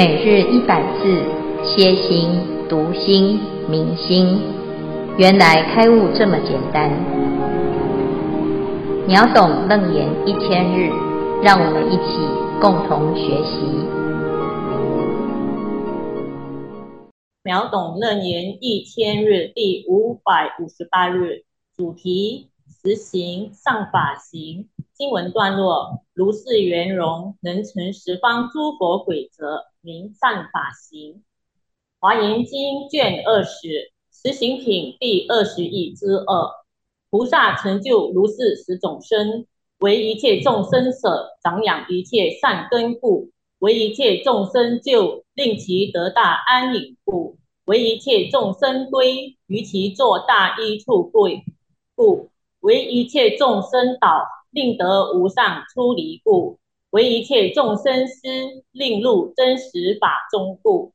每日一百字，歇心、读心、明心，原来开悟这么简单。秒懂楞严一千日，让我们一起共同学习。秒懂楞严一千日第五百五十八日，主题：实行上法行。经文段落：如是圆融，能成十方诸佛轨则。名善法行，《华严经》卷二十，实行品第二十一之二。菩萨成就如是十种身，为一切众生舍，长养一切善根故；为一切众生救，令其得大安隐故；为一切众生归，于其作大益处归故；为一切众生导，令得无上出离故。为一切众生施，令入真实法中故；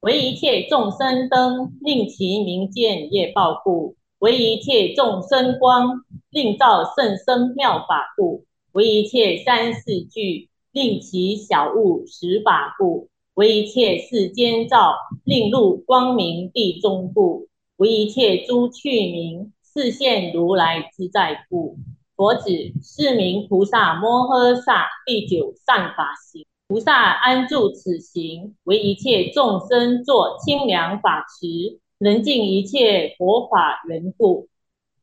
为一切众生灯，令其明见业报故；为一切众生光，令照甚深妙法故；为一切三世具，令其小悟实法故；为一切世间照，令入光明地中故；为一切诸趣名，示现如来自在故。佛子，是名菩萨摩诃萨第九善法行。菩萨安住此行，为一切众生作清凉法池，能尽一切佛法缘故。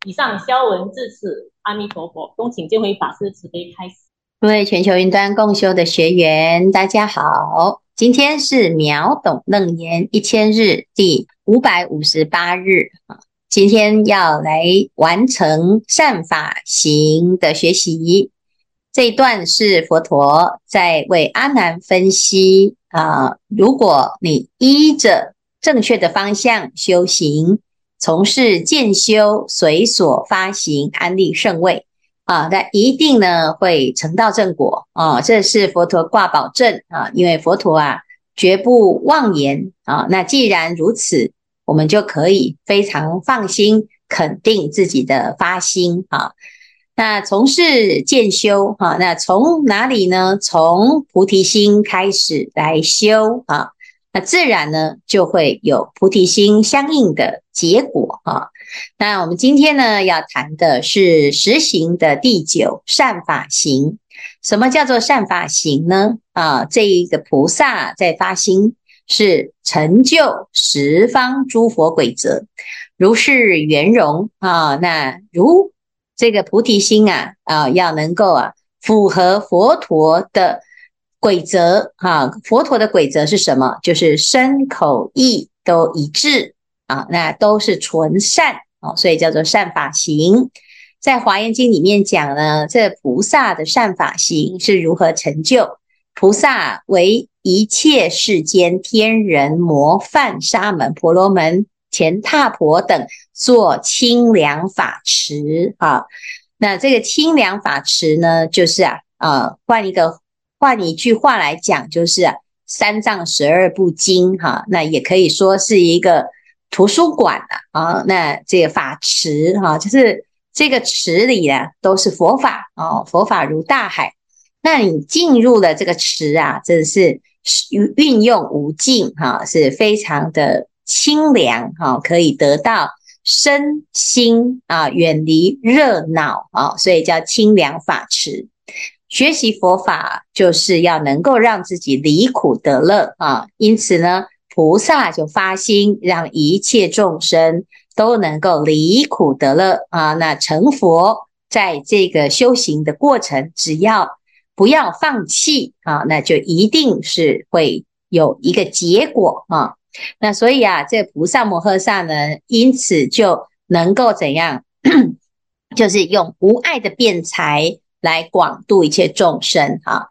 以上消文至此，阿弥陀佛。恭请见辉法师慈悲开始。各位全球云端共修的学员，大家好，今天是秒懂楞严一千日第五百五十八日啊。今天要来完成善法行的学习，这一段是佛陀在为阿难分析啊，如果你依着正确的方向修行，从事渐修，随所发行安立圣位啊，那一定呢会成道正果啊，这是佛陀挂保证啊，因为佛陀啊绝不妄言啊，那既然如此。我们就可以非常放心肯定自己的发心啊。那从事渐修哈，那从哪里呢？从菩提心开始来修啊，那自然呢就会有菩提心相应的结果啊。那我们今天呢要谈的是实行的第九善法行。什么叫做善法行呢？啊，这一个菩萨在发心。是成就十方诸佛轨则，如是圆融啊。那如这个菩提心啊啊，要能够啊符合佛陀的轨则啊。佛陀的轨则是什么？就是身口意都一致啊，那都是纯善啊，所以叫做善法行。在华严经里面讲呢，这菩萨的善法行是如何成就？菩萨为一切世间天人魔梵沙门婆罗门乾闥婆等做清凉法池啊。那这个清凉法池呢，就是啊啊，换一个换一句话来讲，就是啊三藏十二部经哈、那也可以说是一个图书馆啊。那这个法池哈、就是这个池里啊都是佛法哦、啊，佛法如大海。那你进入了这个池啊，真的是运用无尽哈，是非常的清凉哈，可以得到身心啊远离热闹啊，所以叫清凉法池。学习佛法就是要能够让自己离苦得乐啊，因此呢，菩萨就发心让一切众生都能够离苦得乐啊。那成佛在这个修行的过程，只要不要放弃啊，那就一定是会有一个结果啊。那所以啊，这菩萨摩诃萨呢，因此就能够怎样？就是用无碍的辩才来广度一切众生啊。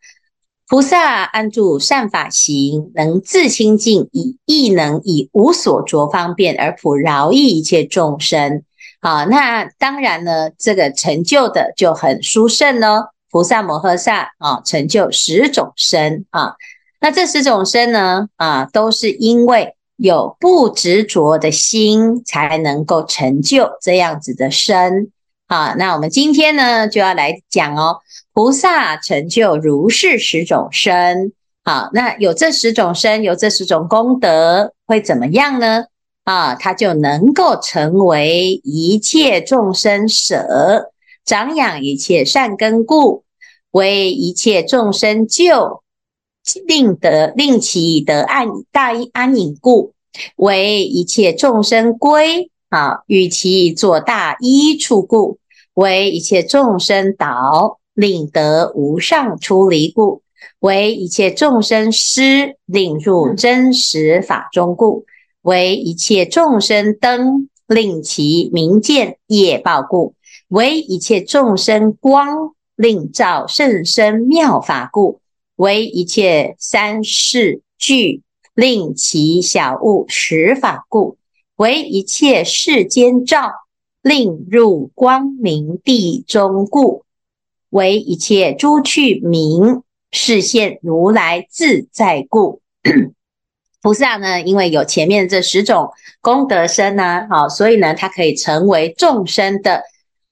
菩萨安住善法行，能自清净，以亦能以无所着方便而普饶益一切众生。好，那当然呢，这个成就的就很殊胜喽。菩萨摩诃萨啊，成就十种身啊，那这十种身呢啊，都是因为有不执着的心，才能够成就这样子的身啊。那我们今天呢，就要来讲哦，菩萨成就如是十种身好，那有这十种身，有这十种功德，会怎么样呢？啊，他就能够成为一切众生舍，长养一切善根故，为一切众生救，令得令其得安大安隐故，为一切众生归啊，与其作大依处故，为一切众生导，令得无上出离故，为一切众生施，令入真实法中故。为一切众生灯，令其明见业报故；为一切众生光，令照甚深妙法故；为一切三世具，令其小物实法故；为一切世间照，令入光明地中故；为一切诸趣名，示现如来自在故。菩萨呢，因为有前面这十种功德身呢，好，所以呢，它可以成为众生的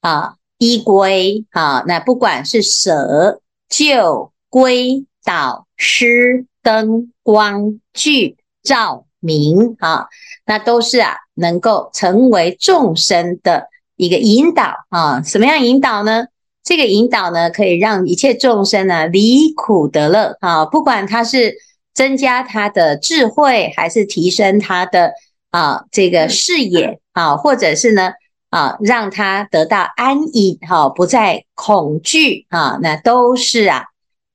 啊依归啊。那不管是舍、救、归、导、师、灯、光、具、照、明啊，那都是啊，能够成为众生的一个引导啊。什么样引导呢？这个引导呢，可以让一切众生呢离苦得乐啊。不管他是。增加他的智慧，还是提升他的啊这个视野啊，或者是呢啊让他得到安隐哈，不再恐惧啊，那都是啊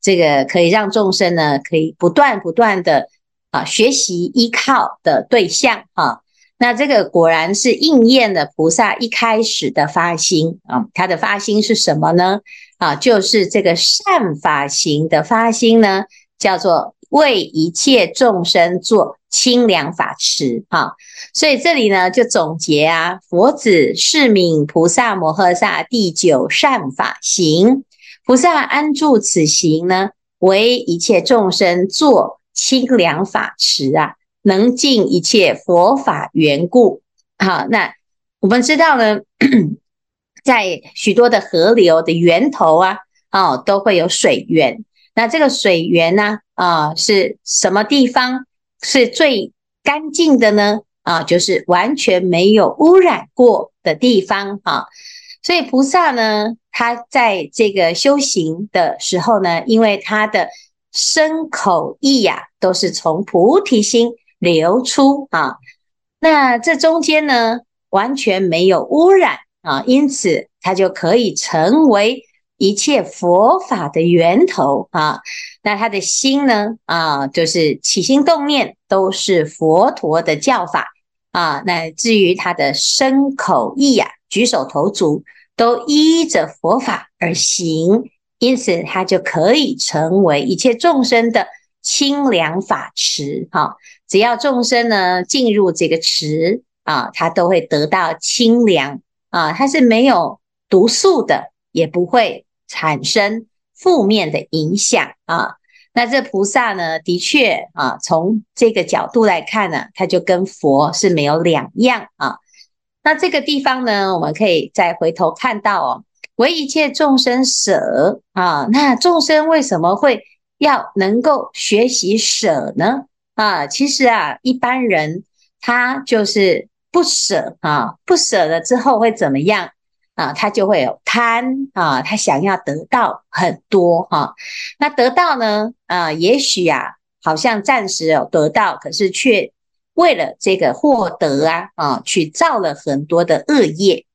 这个可以让众生呢可以不断不断的啊学习依靠的对象啊。那这个果然是应验了菩萨一开始的发心啊，他的发心是什么呢？啊，就是这个善法行的发心呢，叫做。为一切众生做清凉法池，哈，所以这里呢就总结啊，佛子是名菩萨摩诃萨第九善法行，菩萨安住此行呢，为一切众生做清凉法池啊，能尽一切佛法缘故。好，那我们知道呢，在许多的河流的源头啊，哦，都会有水源。那这个水源呢？啊，是什么地方是最干净的呢？啊，就是完全没有污染过的地方啊。所以菩萨呢，他在这个修行的时候呢，因为他的身口意呀，都是从菩提心流出啊。那这中间呢，完全没有污染啊，因此他就可以成为。一切佛法的源头啊，那他的心呢啊，就是起心动念都是佛陀的教法啊。那至于他的身口意呀，举手投足都依着佛法而行，因此他就可以成为一切众生的清凉法池哈。只要众生呢进入这个池啊，他都会得到清凉啊，它是没有毒素的，也不会。产生负面的影响啊，那这菩萨呢，的确啊，从这个角度来看呢，他就跟佛是没有两样啊。那这个地方呢，我们可以再回头看到哦，为一切众生舍啊，那众生为什么会要能够学习舍呢？啊，其实啊，一般人他就是不舍啊，不舍了之后会怎么样？啊，他就会有贪啊，他想要得到很多哈、那得到呢，啊，也许啊，好像暂时有得到，可是却为了这个获得啊，啊，去造了很多的恶业，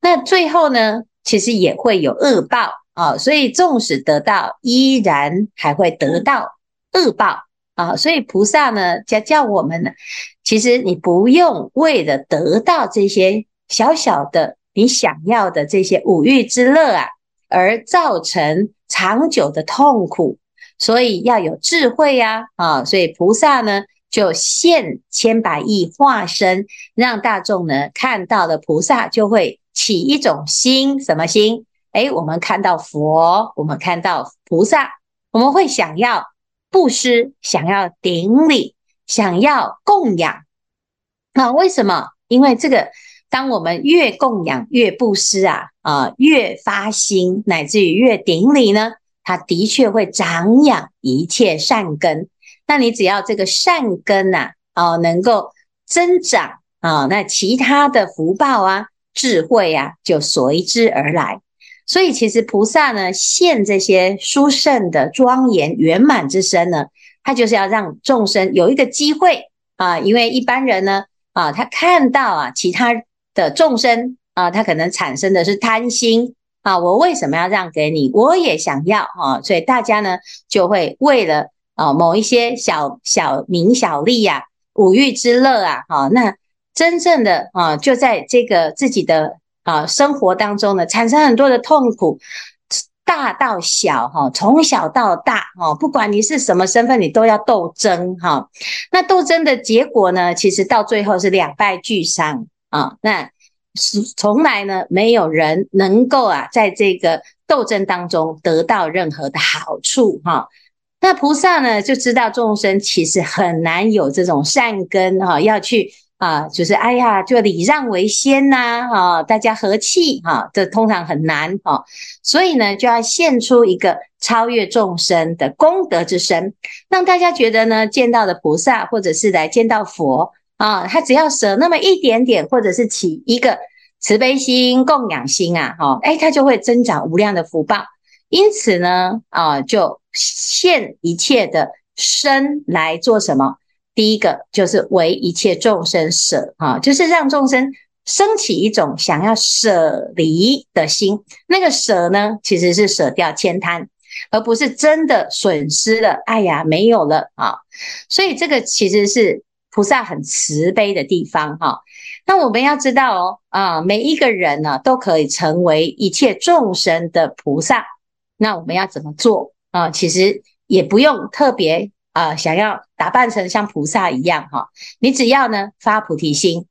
那最后呢，其实也会有恶报啊，所以纵使得到，依然还会得到恶报啊，所以菩萨呢，教教我们呢，其实你不用为了得到这些小小的。你想要的这些五欲之乐啊，而造成长久的痛苦，所以要有智慧呀！啊，所以菩萨呢就现千百亿化身，让大众呢看到了菩萨就会起一种心，什么心？哎，我们看到佛，我们看到菩萨，我们会想要布施，想要顶礼，想要供养。那为什么？因为这个。当我们越供养、越布施啊，啊，越发心，乃至于越顶礼呢，它的确会长养一切善根。那你只要这个善根呐、啊，哦，能够增长啊、那其他的福报啊、智慧啊，就随之而来。所以，其实菩萨呢，现这些殊胜的庄严圆满之身呢，他就是要让众生有一个机会啊，因为一般人呢，啊，他看到啊，其他的众生啊，他可能产生的是贪心啊，我为什么要让给你？我也想要啊，所以大家呢，就会为了啊某一些小小名小利呀、啊、五欲之乐啊，啊，那真正的啊，就在这个自己的。啊，生活当中呢，产生很多的痛苦，大到小哈，从小到大哈，不管你是什么身份，你都要斗争哈。那斗争的结果呢，其实到最后是两败俱伤啊。那是从来呢，没有人能够啊，在这个斗争当中得到任何的好处哈。那菩萨呢，就知道众生其实很难有这种善根哈，要去。啊，就是哎呀，就礼让为先呐，啊，大家和气哈，这通常很难哈，所以呢，就要献出一个超越众生的功德之身，让大家觉得呢，见到的菩萨或者是来见到佛啊，他只要舍那么一点点，或者是起一个慈悲心、供养心啊，哈，哎，他就会增长无量的福报。因此呢，啊，就现一切的身来做什么？第一个就是为一切众生舍啊，就是让众生升起一种想要舍离的心。那个舍呢，其实是舍掉千贪，而不是真的损失了。哎呀，没有了啊！所以这个其实是菩萨很慈悲的地方哈。那我们要知道哦啊，每一个人呢都可以成为一切众生的菩萨。那我们要怎么做啊？其实也不用特别。啊、想要打扮成像菩萨一样哈，你只要呢发菩提心，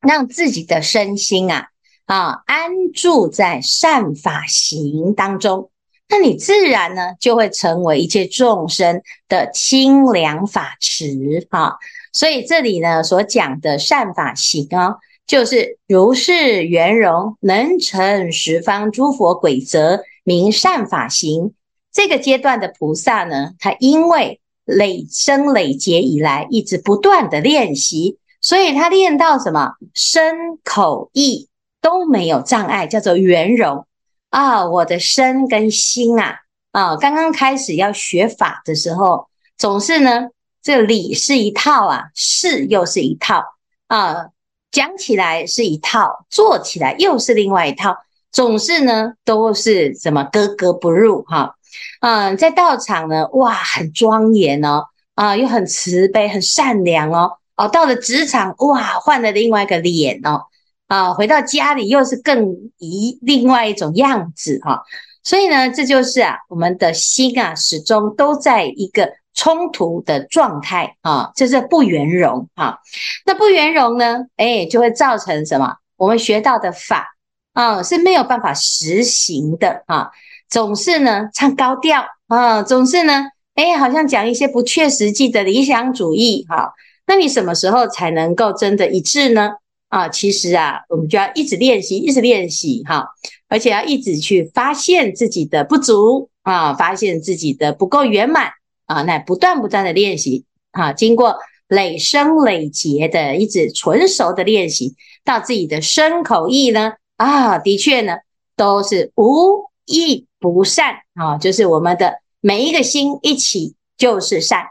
让自己的身心啊啊安住在善法行当中，那你自然呢就会成为一切众生的清凉法池哈。所以这里呢所讲的善法行哦，就是如是圆融，能成十方诸佛轨则，名善法行。这个阶段的菩萨呢，他因为累生累劫以来，一直不断的练习，所以他练到什么身口意都没有障碍，叫做圆融啊！我的身跟心啊啊，刚刚开始要学法的时候，总是呢，这理是一套啊，事又是一套啊，讲起来是一套，做起来又是另外一套，总是呢都是什么格格不入哈。嗯，在道场呢，哇，很庄严哦，啊，又很慈悲，很善良哦，哦，到了职场，哇，换了另外一个脸哦，啊，回到家里又是更一另外一种样子哈、所以呢，这就是啊，我们的心啊，始终都在一个冲突的状态啊，就是不圆融啊，那不圆融呢，哎，就会造成什么？我们学到的法啊是没有办法实行的啊。总是呢唱高调啊，总是呢，哎，好像讲一些不切实际的理想主义哈。那你什么时候才能够真的一致呢？啊，其实啊，我们就要一直练习，一直练习哈，而且要一直去发现自己的不足啊，发现自己的不够圆满啊，那不断不断的练习啊，经过累生累劫的一直纯熟的练习，到自己的身口意呢啊，的确呢都是无一不善啊，就是我们的每一个心一起就是善，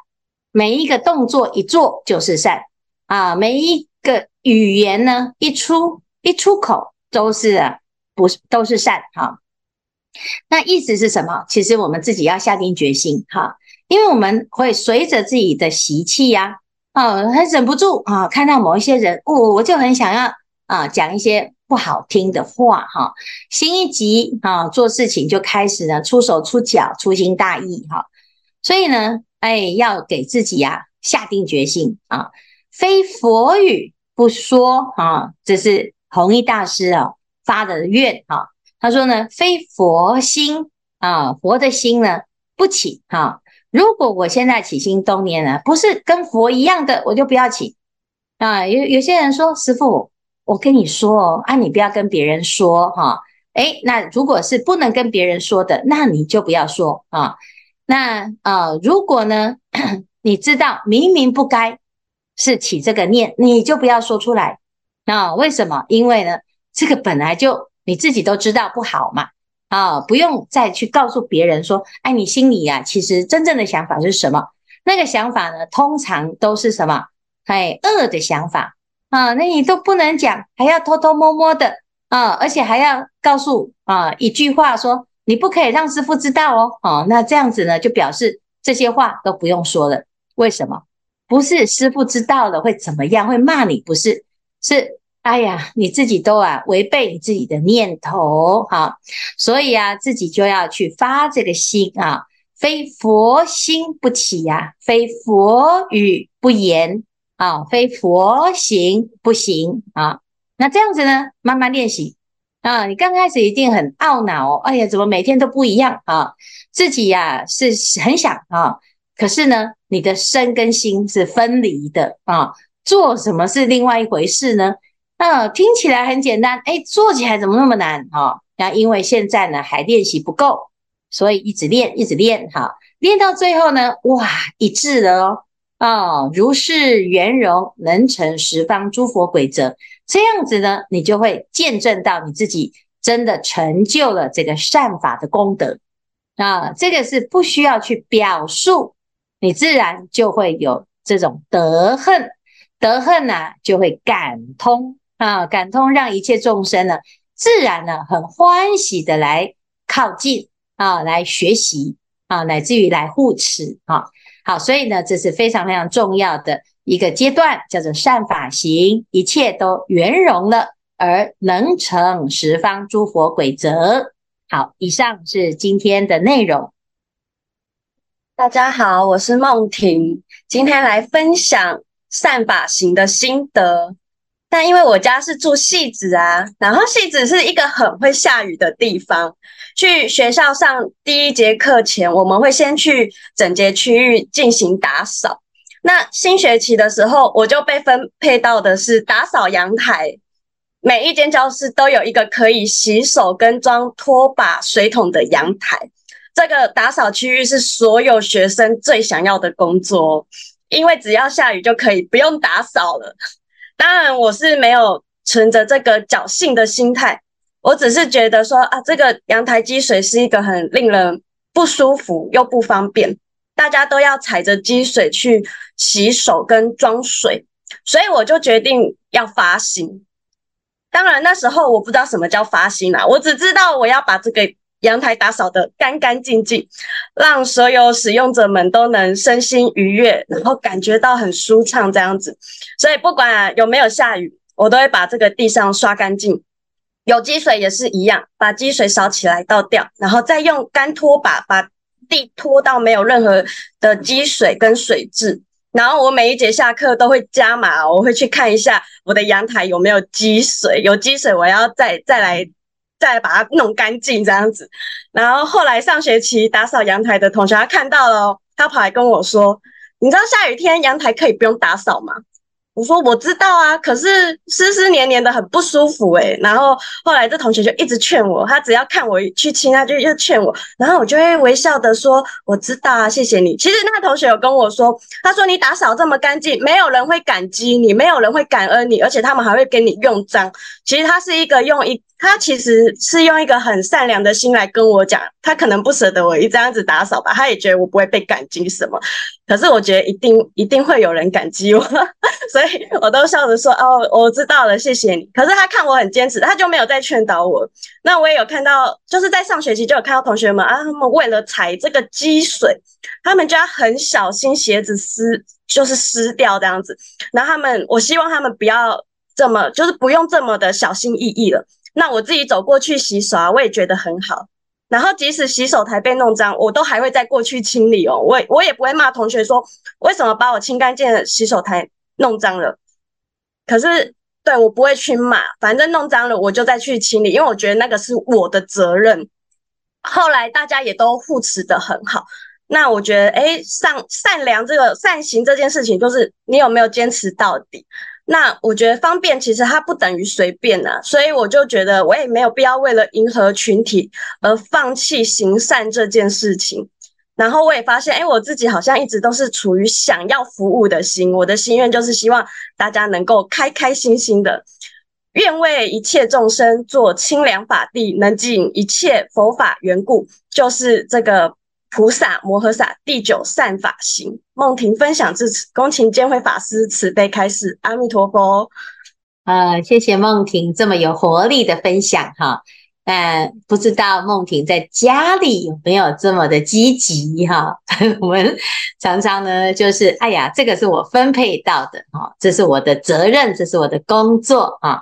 每一个动作一做就是善啊，每一个语言呢一出一出口都是，不是都是善哈。那意思是什么？其实我们自己要下定决心哈，因为我们会随着自己的习气呀啊，很忍不住啊，看到某一些人，我、我就很想要啊讲一些。不好听的话哈，心一急啊，做事情就开始呢出手出脚，粗心大意哈。所以呢，哎，要给自己呀下定决心啊，非佛语不说啊。这是弘一大师啊发的愿啊。他说呢，非佛心啊，佛的心呢不起哈。如果我现在起心动念呢，不是跟佛一样的，我就不要起啊。有有些人说，师父。我跟你说哦，啊，你不要跟别人说哈，诶，那如果是不能跟别人说的，那你就不要说啊。那呃，如果呢，你知道明明不该是起这个念，你就不要说出来。那为什么？因为呢，这个本来就你自己都知道不好嘛。啊，不用再去告诉别人说，哎，你心里呀，其实真正的想法是什么？那个想法呢，通常都是什么？哎，恶的想法啊，那你都不能讲，还要偷偷摸摸的啊，而且还要告诉啊一句话说，你不可以让师父知道哦。哦，那这样子呢，就表示这些话都不用说了。为什么？不是师父知道了会怎么样？会骂你？不是，是。哎呀，你自己都啊违背你自己的念头哈，所以啊自己就要去发这个心啊，非佛心不起呀，非佛语不言啊，非佛行不行啊。那这样子呢，慢慢练习啊。你刚开始一定很懊恼哦，哎呀，怎么每天都不一样啊？自己呀是很想啊，可是呢，你的身跟心是分离的啊，做什么是另外一回事呢？嗯，听起来很简单，哎，做起来怎么那么难哈？那因为现在呢还练习不够，所以一直练，一直练哈，练到最后呢，哇，一致了哦，哦，如是圆融，能成十方诸佛轨则，这样子呢，你就会见证到你自己真的成就了这个善法的功德啊，这个是不需要去表述，你自然就会有这种得恨，得恨呢、就会感通。啊，感通让一切众生呢，自然呢很欢喜的来靠近啊，来学习啊，乃至于来护持啊。好，所以呢，这是非常非常重要的一个阶段，叫做善法行，一切都圆融了，而能成十方诸佛轨则。好，以上是今天的内容。大家好，我是梦婷，今天来分享善法行的心得。但因为我家是住戏子啊，然后戏子是一个很会下雨的地方。去学校上第一节课前，我们会先去整洁区域进行打扫。那新学期的时候，我就被分配到的是打扫阳台。每一间教室都有一个可以洗手跟装拖把水桶的阳台。这个打扫区域是所有学生最想要的工作，因为只要下雨就可以不用打扫了。当然，我是没有存着这个侥幸的心态，我只是觉得说啊，这个阳台积水是一个很令人不舒服又不方便，大家都要踩着积水去洗手跟装水，所以我就决定要发心。当然那时候我不知道什么叫发心啦，我只知道我要把这个。阳台打扫得干干净净，让所有使用者们都能身心愉悦，然后感觉到很舒畅这样子。所以不管有没有下雨，我都会把这个地上刷干净。有积水也是一样，把积水扫起来倒掉，然后再用干拖把把地拖到没有任何的积水跟水渍。然后我每一节下课都会加码，我会去看一下我的阳台有没有积水，有积水我要再再来。再把它弄干净这样子，然后后来上学期打扫阳台的同学他看到了，他跑来跟我说：“你知道下雨天阳台可以不用打扫吗？”我说我知道啊，可是湿湿黏黏的很不舒服诶、然后后来这同学就一直劝我，他只要看我去亲，他就又劝我，然后我就会微笑的说：“我知道啊，谢谢你。”其实那同学有跟我说，他说你打扫这么干净，没有人会感激你，没有人会感恩你，而且他们还会给你用脏。其实他是一个用一，他其实是用一个很善良的心来跟我讲，他可能不舍得我一这样子打扫吧，他也觉得我不会被感激什么。可是我觉得一定一定会有人感激我，所以我都笑着说：“哦，我知道了，谢谢你。”可是他看我很坚持，他就没有再劝导我。那我也有看到，就是在上学期就有看到同学们啊，他们为了踩这个积水，他们就要很小心鞋子湿，就是湿掉这样子。然后他们，我希望他们不要这么，就是不用这么的小心翼翼了。那我自己走过去洗手啊，我也觉得很好。然后即使洗手台被弄脏，我都还会再过去清理哦。我我也不会骂同学说，为什么把我清干净的洗手台弄脏了。可是对我不会去骂，反正弄脏了我就再去清理，因为我觉得那个是我的责任。后来大家也都护持得很好。那我觉得，诶，善善良这个善行这件事情，就是你有没有坚持到底？那我觉得方便其实它不等于随便啊，所以我就觉得我也没有必要为了迎合群体而放弃行善这件事情。然后我也发现，哎，我自己好像一直都是处于想要服务的心，我的心愿就是希望大家能够开开心心的，愿为一切众生做清凉法地，能尽一切佛法缘故，就是这个。菩萨摩诃萨第九善法行，梦婷分享至此，恭请见辉法师慈悲开示。阿弥陀佛。呃，谢谢梦婷这么有活力的分享哈。但、不知道梦婷在家里有没有这么的积极哈？我们常常呢，就是哎呀，这个是我分配到的哈，这是我的责任，这是我的工作啊。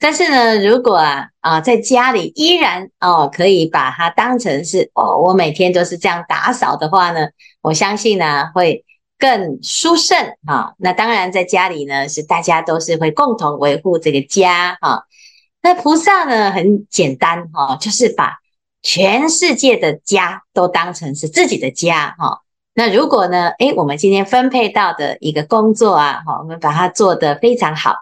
但是呢，如果啊啊在家里依然哦可以把它当成是哦我每天都是这样打扫的话呢，我相信呢会更殊胜啊。那当然在家里呢是大家都是会共同维护这个家啊。那菩萨呢很简单哈，就是把全世界的家都当成是自己的家哈。那如果呢，诶我们今天分配到的一个工作啊，哈，我们把它做得非常好。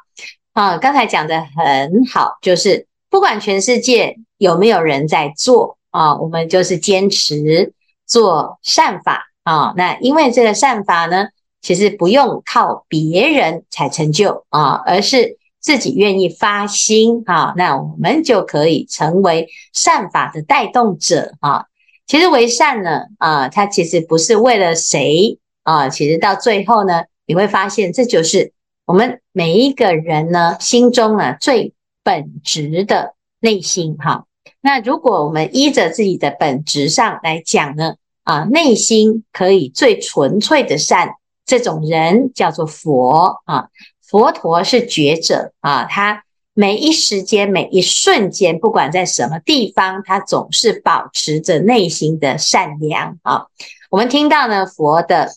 啊，刚才讲的很好，就是不管全世界有没有人在做啊，我们就是坚持做善法啊。那因为这个善法呢，其实不用靠别人才成就啊，而是自己愿意发心啊，那我们就可以成为善法的带动者啊。其实为善呢啊，它其实不是为了谁啊，其实到最后呢，你会发现这就是。我们每一个人呢，心中啊最本质的内心哈，那如果我们依着自己的本质上来讲呢，啊，内心可以最纯粹的善，这种人叫做佛啊。佛陀是觉者啊，他每一时间、每一瞬间，不管在什么地方，他总是保持着内心的善良啊。我们听到呢，佛的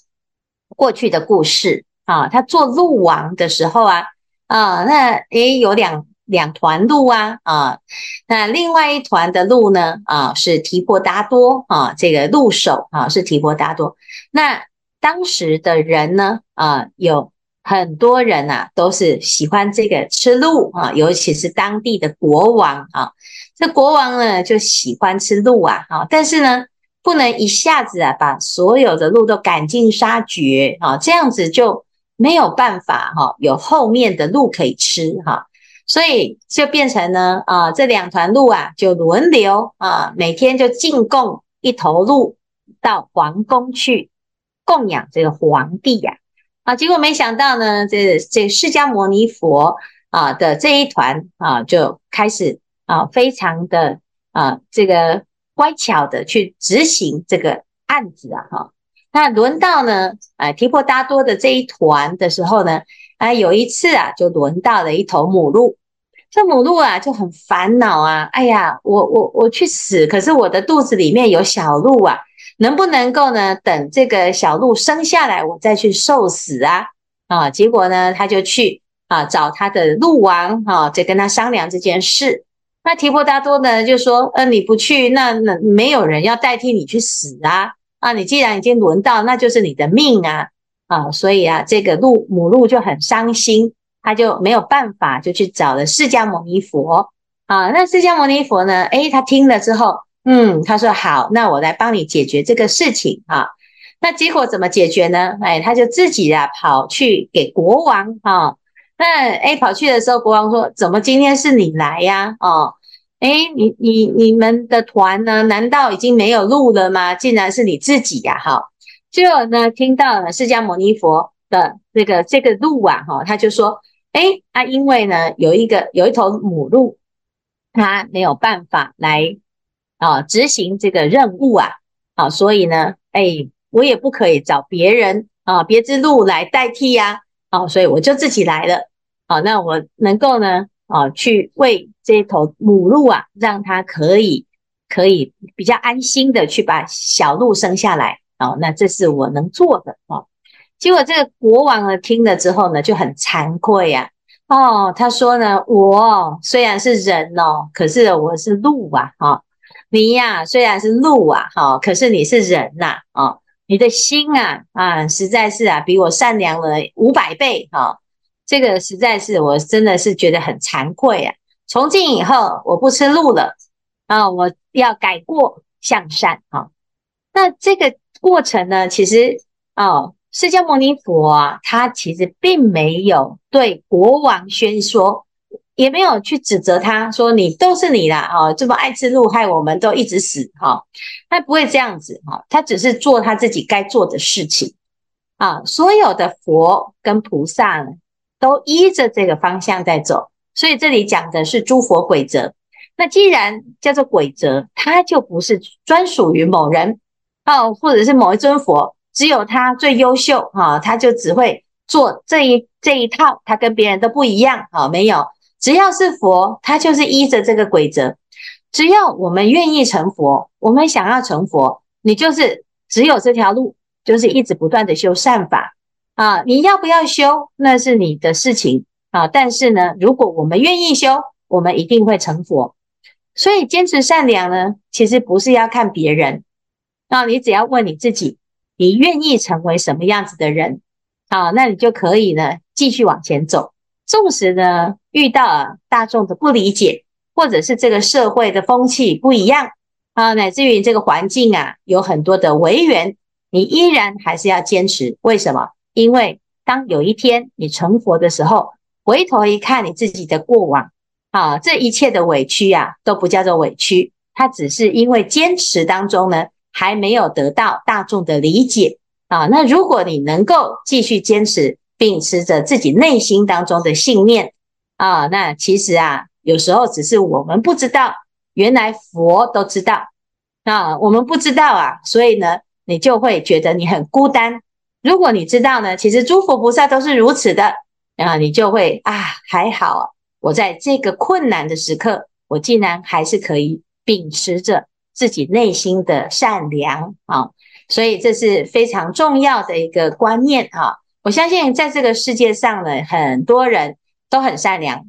过去的故事。啊，他做鹿王的时候啊，啊，那诶有两两团鹿啊，啊，那另外一团的鹿呢，啊，是提婆达多啊，这个鹿首啊是提婆达多。那当时的人呢，啊，有很多人呐、啊，都是喜欢这个吃鹿啊，尤其是当地的国王啊，这国王呢就喜欢吃鹿啊，啊，但是呢，不能一下子啊把所有的鹿都赶尽杀绝啊，这样子就。没有办法哈，有后面的鹿可以吃哈，所以就变成呢啊，这两团鹿啊就轮流啊，每天就进贡一头鹿到皇宫去供养这个皇帝呀啊，结果没想到呢，这这释迦牟尼佛啊的这一团啊就开始啊非常的啊这个乖巧的去执行这个案子啊哈。那轮到呢，啊，提婆达多的这一团的时候呢，啊，有一次啊，就轮到了一头母鹿。这母鹿啊，就很烦恼啊，哎呀，我我我去死，可是我的肚子里面有小鹿啊，能不能够呢，等这个小鹿生下来，我再去受死啊？啊，结果呢，他就去啊找他的鹿王，哈，就跟他商量这件事。那提婆达多呢，就说，呃，你不去，那那没有人要代替你去死啊。啊，你既然已经轮到，那就是你的命啊！啊，所以啊，这个鹿母鹿就很伤心，他就没有办法，就去找了释迦牟尼佛。啊，那释迦牟尼佛呢？诶，他听了之后，嗯，他说好，那我来帮你解决这个事情啊。那结果怎么解决呢？哎，他就自己啊跑去给国王啊。那诶，跑去的时候，国王说：怎么今天是你来呀？哦。诶，你你你们的团呢？难道已经没有鹿了吗？竟然是你自己呀！哈，最后呢，听到了释迦牟尼佛的这个这个鹿啊，哈，他就说，诶，啊，因为呢，有一个有一头母鹿，它没有办法来啊执行这个任务啊，啊，所以呢，诶，我也不可以找别人啊，别只鹿来代替呀，啊，所以我就自己来了，啊，那我能够呢，啊，去为。这头母鹿啊，让它可以可以比较安心的去把小鹿生下来哦，那这是我能做的哦。结果这个国王呢听了之后呢就很惭愧呀，哦，他说呢，我虽然是人哦，可是我是鹿啊，哈，你呀虽然是鹿啊，哈，可是你是人呐，哦，你的心啊啊实在是啊比我善良了五百倍哈。这个实在是我真的是觉得很惭愧啊！从今以后我不吃鹿了啊，我要改过向善啊。那这个过程呢，其实哦，释迦牟尼佛啊，他其实并没有对国王宣说，也没有去指责他说，你都是你啦啊，这么爱吃鹿，害我们都一直死哈。他不会这样子哈，他只是做他自己该做的事情啊。所有的佛跟菩萨呢，都依着这个方向在走，所以这里讲的是诸佛轨则。那既然叫做轨则，它就不是专属于某人哦，或者是某一尊佛，只有他最优秀哈，他就只会做这一这一套，他跟别人都不一样啊。没有，只要是佛，他就是依着这个轨则。只要我们愿意成佛，我们想要成佛，你就是只有这条路，就是一直不断的修善法。啊，你要不要修，那是你的事情啊。但是呢，如果我们愿意修，我们一定会成佛。所以坚持善良呢，其实不是要看别人啊，你只要问你自己，你愿意成为什么样子的人啊？那你就可以呢继续往前走。纵使呢遇到大众的不理解，或者是这个社会的风气不一样啊，乃至于这个环境啊有很多的违缘，你依然还是要坚持。为什么？因为当有一天你成佛的时候，回头一看你自己的过往，啊，这一切的委屈啊，都不叫做委屈，它只是因为坚持当中呢，还没有得到大众的理解啊。那如果你能够继续坚持，秉持着自己内心当中的信念啊，那其实啊，有时候只是我们不知道，原来佛都知道啊，我们不知道啊，所以呢，你就会觉得你很孤单。如果你知道呢，其实诸佛菩萨都是如此的，啊，你就会啊，还好，我在这个困难的时刻，我竟然还是可以秉持着自己内心的善良啊，所以这是非常重要的一个观念啊。我相信在这个世界上呢，很多人都很善良，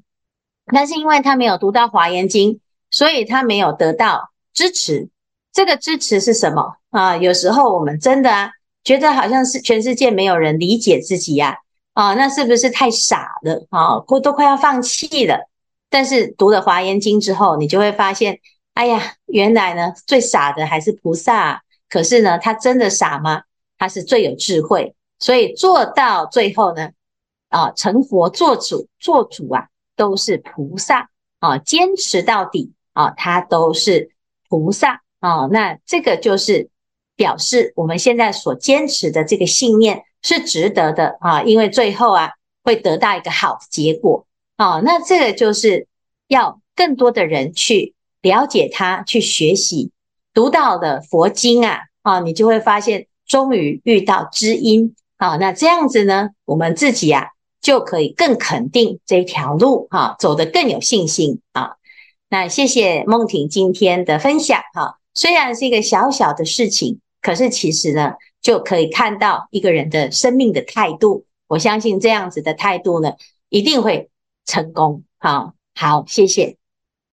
但是因为他没有读到《华严经》，所以他没有得到支持。这个支持是什么啊？有时候我们真的。觉得好像是全世界没有人理解自己呀，啊，那是不是太傻了啊？都都快要放弃了。但是读了《华严经》之后，你就会发现，哎呀，原来呢，最傻的还是菩萨。可是呢，他真的傻吗？他是最有智慧，所以做到最后呢，啊，成佛做主做主啊，都是菩萨啊，坚持到底啊，他都是菩萨啊。那这个就是。表示我们现在所坚持的这个信念是值得的啊，因为最后啊会得到一个好的结果啊。那这个就是要更多的人去了解它，去学习读到的佛经啊啊，你就会发现终于遇到知音啊。那这样子呢，我们自己啊就可以更肯定这条路哈，走得更有信心啊。那谢谢梦婷今天的分享哈。虽然是一个小小的事情，可是其实呢，就可以看到一个人的生命的态度。我相信这样子的态度呢，一定会成功。好，好，谢谢。